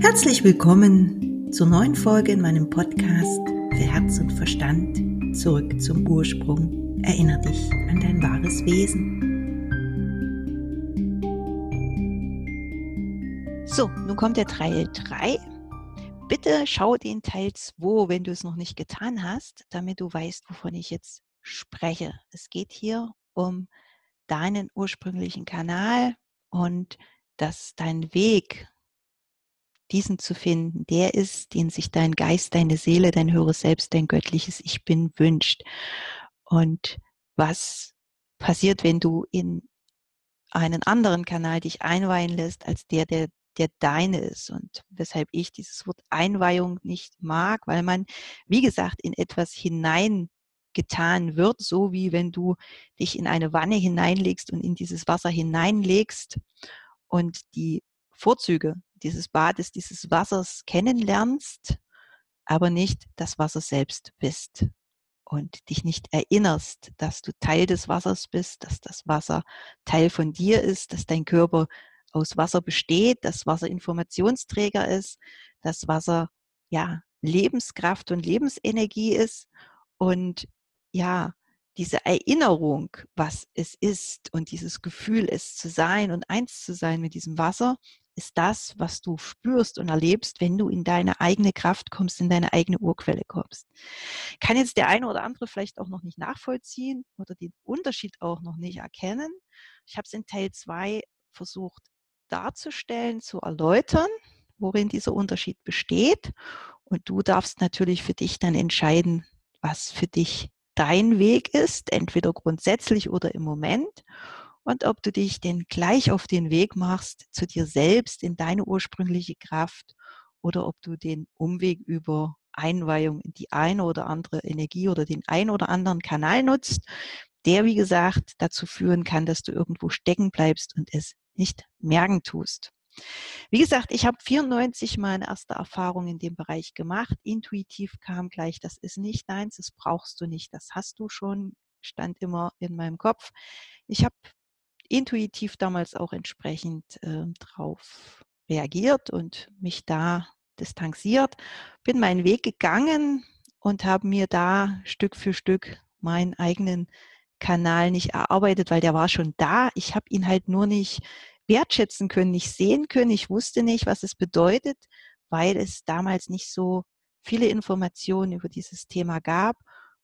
Herzlich willkommen zur neuen Folge in meinem Podcast für Herz und Verstand. Zurück zum Ursprung. Erinner dich an dein wahres Wesen. So, nun kommt der Teil 3. Bitte schau den Teil 2, wenn du es noch nicht getan hast, damit du weißt, wovon ich jetzt spreche. Es geht hier um deinen ursprünglichen Kanal und dass dein Weg diesen zu finden, der ist, den sich dein Geist, deine Seele, dein höheres Selbst, dein göttliches Ich bin wünscht. Und was passiert, wenn du in einen anderen Kanal dich einweihen lässt, als der, der, der deine ist. Und weshalb ich dieses Wort Einweihung nicht mag, weil man, wie gesagt, in etwas hineingetan wird, so wie wenn du dich in eine Wanne hineinlegst und in dieses Wasser hineinlegst und die Vorzüge dieses Bades, dieses Wassers kennenlernst, aber nicht das Wasser selbst bist und dich nicht erinnerst, dass du Teil des Wassers bist, dass das Wasser Teil von dir ist, dass dein Körper aus Wasser besteht, dass Wasser Informationsträger ist, dass Wasser ja Lebenskraft und Lebensenergie ist und ja, diese Erinnerung, was es ist und dieses Gefühl, es zu sein und eins zu sein mit diesem Wasser, ist das, was du spürst und erlebst, wenn du in deine eigene Kraft kommst, in deine eigene Urquelle kommst. Kann jetzt der eine oder andere vielleicht auch noch nicht nachvollziehen oder den Unterschied auch noch nicht erkennen. Ich habe es in Teil 2 versucht darzustellen, zu erläutern, worin dieser Unterschied besteht. Und du darfst natürlich für dich dann entscheiden, was für dich dein Weg ist, entweder grundsätzlich oder im Moment und ob du dich denn gleich auf den Weg machst zu dir selbst in deine ursprüngliche Kraft oder ob du den Umweg über Einweihung in die eine oder andere Energie oder den ein oder anderen Kanal nutzt, der, wie gesagt, dazu führen kann, dass du irgendwo stecken bleibst und es nicht merken tust. Wie gesagt, ich habe 94 meine erste Erfahrung in dem Bereich gemacht. Intuitiv kam gleich, das ist nicht deins, das brauchst du nicht, das hast du schon, stand immer in meinem Kopf. Ich habe intuitiv damals auch entsprechend äh, drauf reagiert und mich da distanziert, bin meinen Weg gegangen und habe mir da Stück für Stück meinen eigenen Kanal nicht erarbeitet, weil der war schon da. Ich habe ihn halt nur nicht wertschätzen können, nicht sehen können. Ich wusste nicht, was es bedeutet, weil es damals nicht so viele Informationen über dieses Thema gab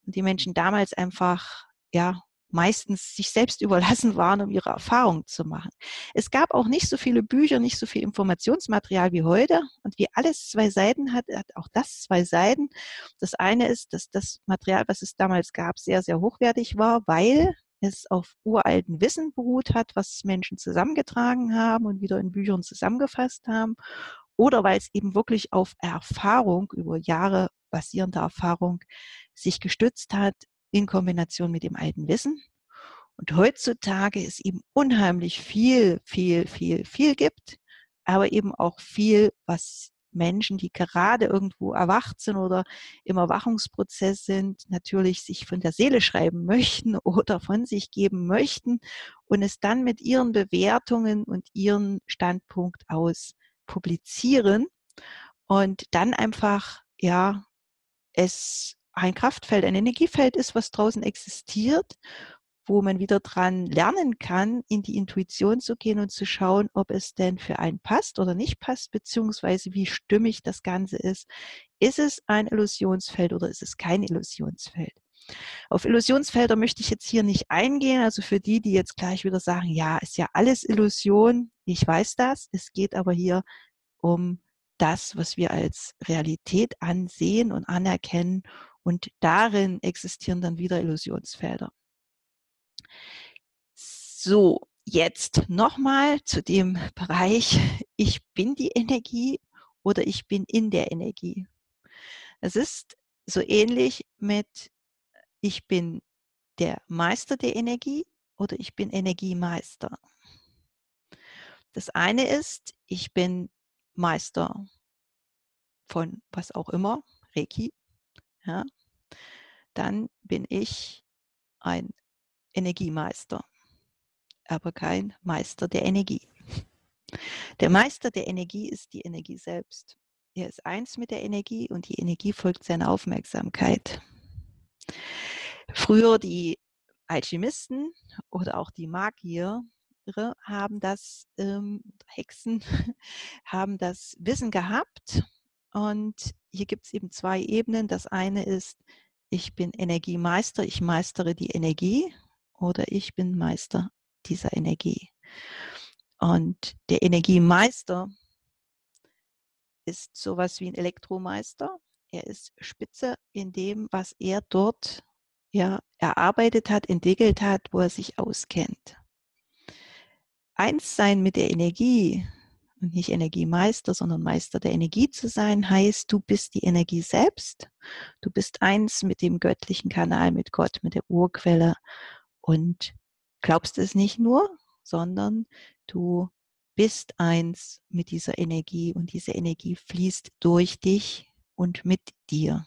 und die Menschen damals einfach ja meistens sich selbst überlassen waren, um ihre Erfahrungen zu machen. Es gab auch nicht so viele Bücher, nicht so viel Informationsmaterial wie heute. Und wie alles zwei Seiten hat, hat auch das zwei Seiten. Das eine ist, dass das Material, was es damals gab, sehr, sehr hochwertig war, weil es auf uralten Wissen beruht hat, was Menschen zusammengetragen haben und wieder in Büchern zusammengefasst haben. Oder weil es eben wirklich auf Erfahrung, über Jahre basierende Erfahrung sich gestützt hat, in Kombination mit dem alten Wissen. Und heutzutage es eben unheimlich viel, viel, viel, viel gibt, aber eben auch viel, was Menschen, die gerade irgendwo erwacht sind oder im Erwachungsprozess sind, natürlich sich von der Seele schreiben möchten oder von sich geben möchten und es dann mit ihren Bewertungen und ihren Standpunkt aus publizieren und dann einfach, ja, es ein Kraftfeld, ein Energiefeld ist, was draußen existiert, wo man wieder dran lernen kann, in die Intuition zu gehen und zu schauen, ob es denn für einen passt oder nicht passt, beziehungsweise wie stimmig das Ganze ist. Ist es ein Illusionsfeld oder ist es kein Illusionsfeld? Auf Illusionsfelder möchte ich jetzt hier nicht eingehen. Also für die, die jetzt gleich wieder sagen, ja, ist ja alles Illusion. Ich weiß das. Es geht aber hier um das, was wir als Realität ansehen und anerkennen und darin existieren dann wieder Illusionsfelder. So, jetzt nochmal zu dem Bereich, ich bin die Energie oder ich bin in der Energie. Es ist so ähnlich mit, ich bin der Meister der Energie oder ich bin Energiemeister. Das eine ist, ich bin Meister von was auch immer, Reiki, ja, dann bin ich ein Energiemeister, aber kein Meister der Energie. Der Meister der Energie ist die Energie selbst. Er ist eins mit der Energie und die Energie folgt seiner Aufmerksamkeit. Früher die Alchemisten oder auch die Magier haben das, ähm, Hexen haben das Wissen gehabt. Und hier gibt es eben zwei Ebenen. Das eine ist, ich bin Energiemeister, ich meistere die Energie oder ich bin Meister dieser Energie. Und der Energiemeister ist sowas wie ein Elektromeister. Er ist Spitze in dem, was er dort ja, erarbeitet hat, entwickelt hat, wo er sich auskennt. Eins sein mit der Energie und nicht Energiemeister, sondern Meister der Energie zu sein, heißt, du bist die Energie selbst. Du bist eins mit dem göttlichen Kanal, mit Gott, mit der Urquelle und glaubst es nicht nur, sondern du bist eins mit dieser Energie und diese Energie fließt durch dich und mit dir.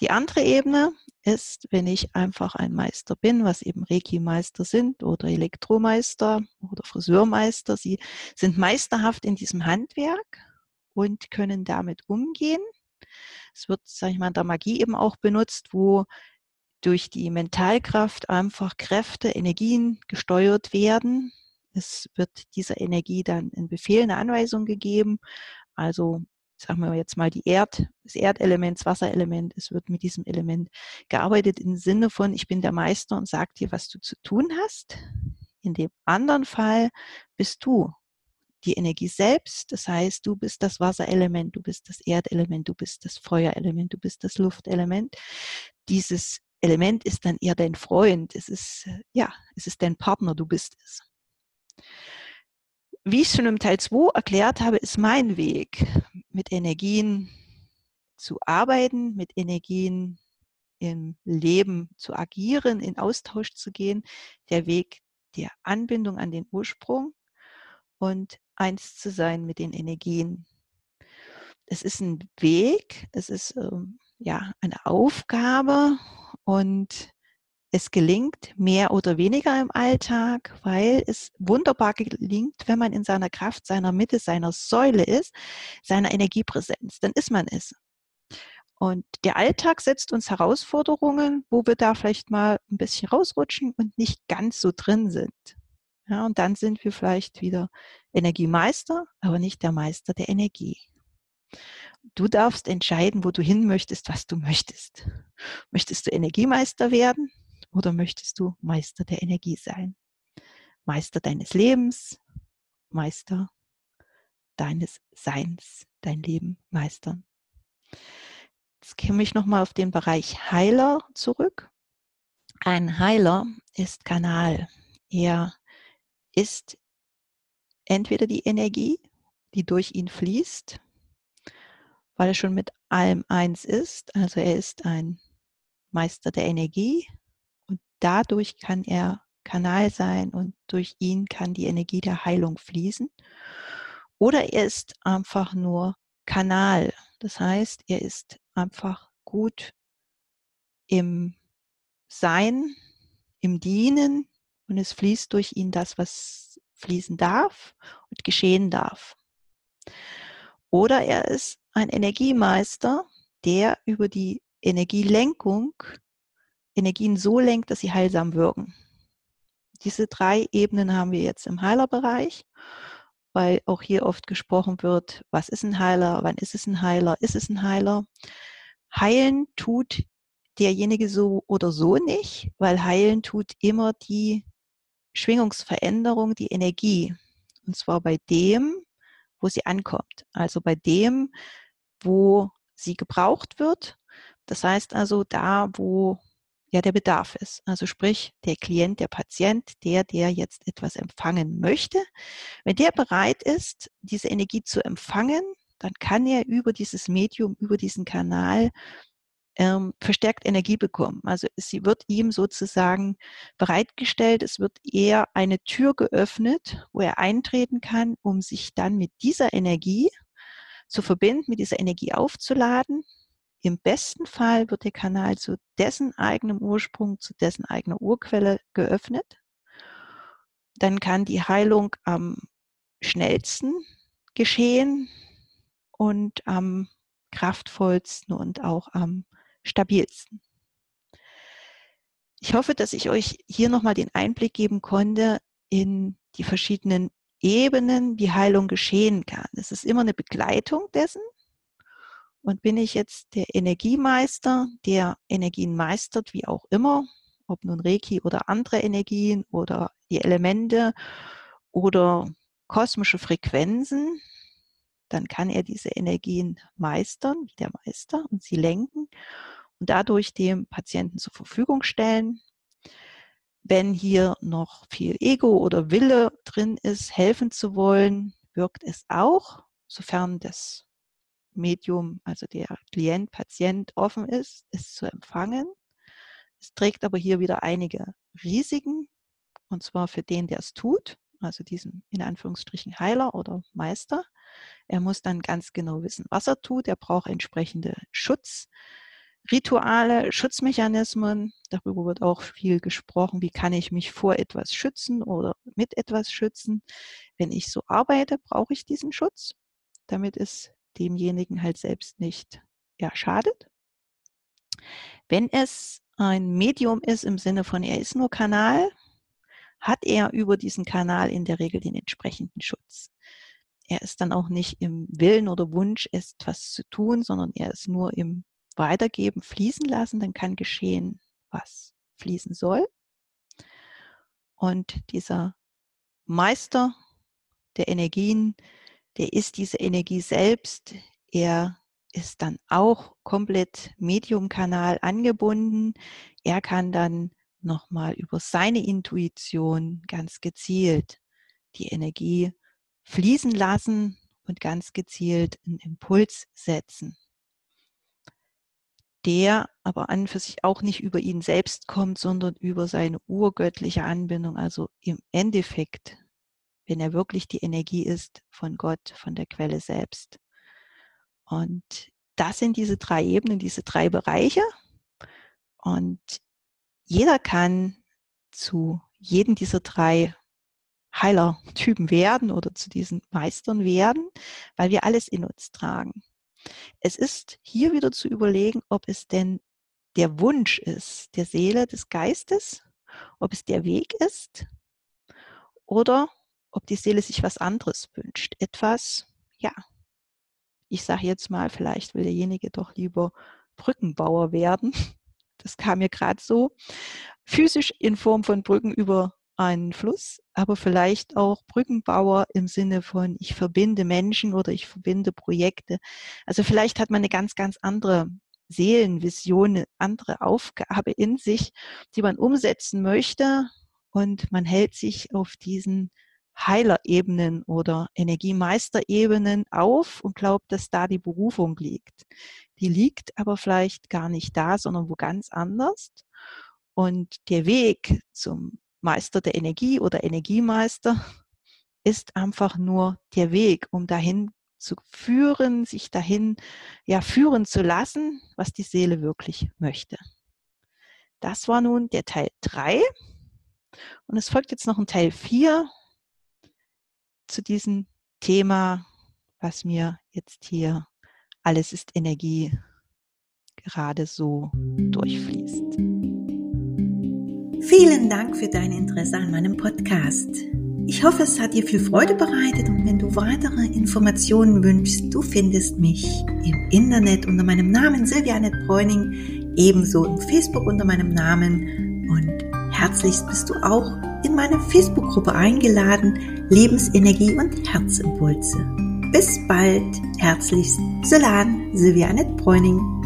Die andere Ebene ist, wenn ich einfach ein Meister bin, was eben Reiki-Meister sind oder Elektromeister oder Friseurmeister. Sie sind meisterhaft in diesem Handwerk und können damit umgehen. Es wird, sage ich mal, in der Magie eben auch benutzt, wo durch die Mentalkraft einfach Kräfte, Energien gesteuert werden. Es wird dieser Energie dann in Befehl, eine Anweisung gegeben. Also sagen wir jetzt mal die Erd, das Erdelement, das Wasserelement, es wird mit diesem Element gearbeitet im Sinne von, ich bin der Meister und sag dir, was du zu tun hast. In dem anderen Fall bist du die Energie selbst. Das heißt, du bist das Wasserelement, du bist das Erdelement, du bist das Feuerelement, du bist das Luftelement. Dieses Element ist dann eher dein Freund. Es ist, ja, es ist dein Partner, du bist es wie ich schon im Teil 2 erklärt habe, ist mein Weg, mit Energien zu arbeiten, mit Energien im Leben zu agieren, in Austausch zu gehen, der Weg der Anbindung an den Ursprung und eins zu sein mit den Energien. Es ist ein Weg, es ist ähm, ja eine Aufgabe und es gelingt mehr oder weniger im Alltag, weil es wunderbar gelingt, wenn man in seiner Kraft, seiner Mitte, seiner Säule ist, seiner Energiepräsenz. Dann ist man es. Und der Alltag setzt uns Herausforderungen, wo wir da vielleicht mal ein bisschen rausrutschen und nicht ganz so drin sind. Ja, und dann sind wir vielleicht wieder Energiemeister, aber nicht der Meister der Energie. Du darfst entscheiden, wo du hin möchtest, was du möchtest. Möchtest du Energiemeister werden? Oder möchtest du Meister der Energie sein? Meister deines Lebens, Meister deines Seins, dein Leben meistern. Jetzt komme ich nochmal auf den Bereich Heiler zurück. Ein Heiler ist Kanal. Er ist entweder die Energie, die durch ihn fließt, weil er schon mit allem eins ist. Also er ist ein Meister der Energie, dadurch kann er Kanal sein und durch ihn kann die Energie der Heilung fließen. Oder er ist einfach nur Kanal. Das heißt, er ist einfach gut im Sein, im Dienen und es fließt durch ihn das, was fließen darf und geschehen darf. Oder er ist ein Energiemeister, der über die Energielenkung Energien so lenkt, dass sie heilsam wirken. Diese drei Ebenen haben wir jetzt im Heilerbereich, weil auch hier oft gesprochen wird, was ist ein Heiler, wann ist es ein Heiler, ist es ein Heiler. Heilen tut derjenige so oder so nicht, weil heilen tut immer die Schwingungsveränderung, die Energie. Und zwar bei dem, wo sie ankommt. Also bei dem, wo sie gebraucht wird. Das heißt also da, wo ja der Bedarf ist. Also sprich, der Klient, der Patient, der, der jetzt etwas empfangen möchte, wenn der bereit ist, diese Energie zu empfangen, dann kann er über dieses Medium, über diesen Kanal ähm, verstärkt Energie bekommen. Also sie wird ihm sozusagen bereitgestellt, es wird eher eine Tür geöffnet, wo er eintreten kann, um sich dann mit dieser Energie zu verbinden, mit dieser Energie aufzuladen, im besten Fall wird der Kanal zu dessen eigenem Ursprung, zu dessen eigener Urquelle geöffnet. Dann kann die Heilung am schnellsten geschehen und am kraftvollsten und auch am stabilsten. Ich hoffe, dass ich euch hier nochmal den Einblick geben konnte in die verschiedenen Ebenen, wie Heilung geschehen kann. Es ist immer eine Begleitung dessen. Und bin ich jetzt der Energiemeister, der Energien meistert, wie auch immer, ob nun Reiki oder andere Energien oder die Elemente oder kosmische Frequenzen, dann kann er diese Energien meistern, wie der Meister, und sie lenken und dadurch dem Patienten zur Verfügung stellen. Wenn hier noch viel Ego oder Wille drin ist, helfen zu wollen, wirkt es auch, sofern das Medium, also der Klient, Patient offen ist, es zu empfangen. Es trägt aber hier wieder einige Risiken, und zwar für den, der es tut, also diesen in Anführungsstrichen Heiler oder Meister. Er muss dann ganz genau wissen, was er tut. Er braucht entsprechende Schutzrituale, Schutzmechanismen. Darüber wird auch viel gesprochen. Wie kann ich mich vor etwas schützen oder mit etwas schützen? Wenn ich so arbeite, brauche ich diesen Schutz, damit es demjenigen halt selbst nicht ja, schadet. Wenn es ein Medium ist im Sinne von, er ist nur Kanal, hat er über diesen Kanal in der Regel den entsprechenden Schutz. Er ist dann auch nicht im Willen oder Wunsch, etwas zu tun, sondern er ist nur im Weitergeben, fließen lassen, dann kann geschehen, was fließen soll. Und dieser Meister der Energien, der ist diese Energie selbst. Er ist dann auch komplett Mediumkanal angebunden. Er kann dann nochmal über seine Intuition ganz gezielt die Energie fließen lassen und ganz gezielt einen Impuls setzen, der aber an für sich auch nicht über ihn selbst kommt, sondern über seine urgöttliche Anbindung, also im Endeffekt, wenn er wirklich die Energie ist von Gott, von der Quelle selbst. Und das sind diese drei Ebenen, diese drei Bereiche. Und jeder kann zu jedem dieser drei Heilertypen werden oder zu diesen Meistern werden, weil wir alles in uns tragen. Es ist hier wieder zu überlegen, ob es denn der Wunsch ist, der Seele, des Geistes, ob es der Weg ist oder ob die Seele sich was anderes wünscht. Etwas, ja, ich sage jetzt mal, vielleicht will derjenige doch lieber Brückenbauer werden das kam mir gerade so, physisch in Form von Brücken über einen Fluss, aber vielleicht auch Brückenbauer im Sinne von, ich verbinde Menschen oder ich verbinde Projekte. Also vielleicht hat man eine ganz, ganz andere Seelenvision, eine andere Aufgabe in sich, die man umsetzen möchte und man hält sich auf diesen Heilerebenen oder Energiemeisterebenen auf und glaubt, dass da die Berufung liegt. Die liegt aber vielleicht gar nicht da, sondern wo ganz anders. Und der Weg zum Meister der Energie oder Energiemeister ist einfach nur der Weg, um dahin zu führen, sich dahin ja führen zu lassen, was die Seele wirklich möchte. Das war nun der Teil 3. Und es folgt jetzt noch ein Teil 4 zu diesem Thema, was mir jetzt hier alles ist Energie gerade so durchfließt. Vielen Dank für dein Interesse an meinem Podcast. Ich hoffe, es hat dir viel Freude bereitet und wenn du weitere Informationen wünschst, du findest mich im Internet unter meinem Namen Silvia Bräuning, ebenso im Facebook unter meinem Namen und herzlichst bist du auch in meine Facebook-Gruppe eingeladen, Lebensenergie und Herzimpulse. Bis bald, herzlichst, Solan, Silvia Bräuning.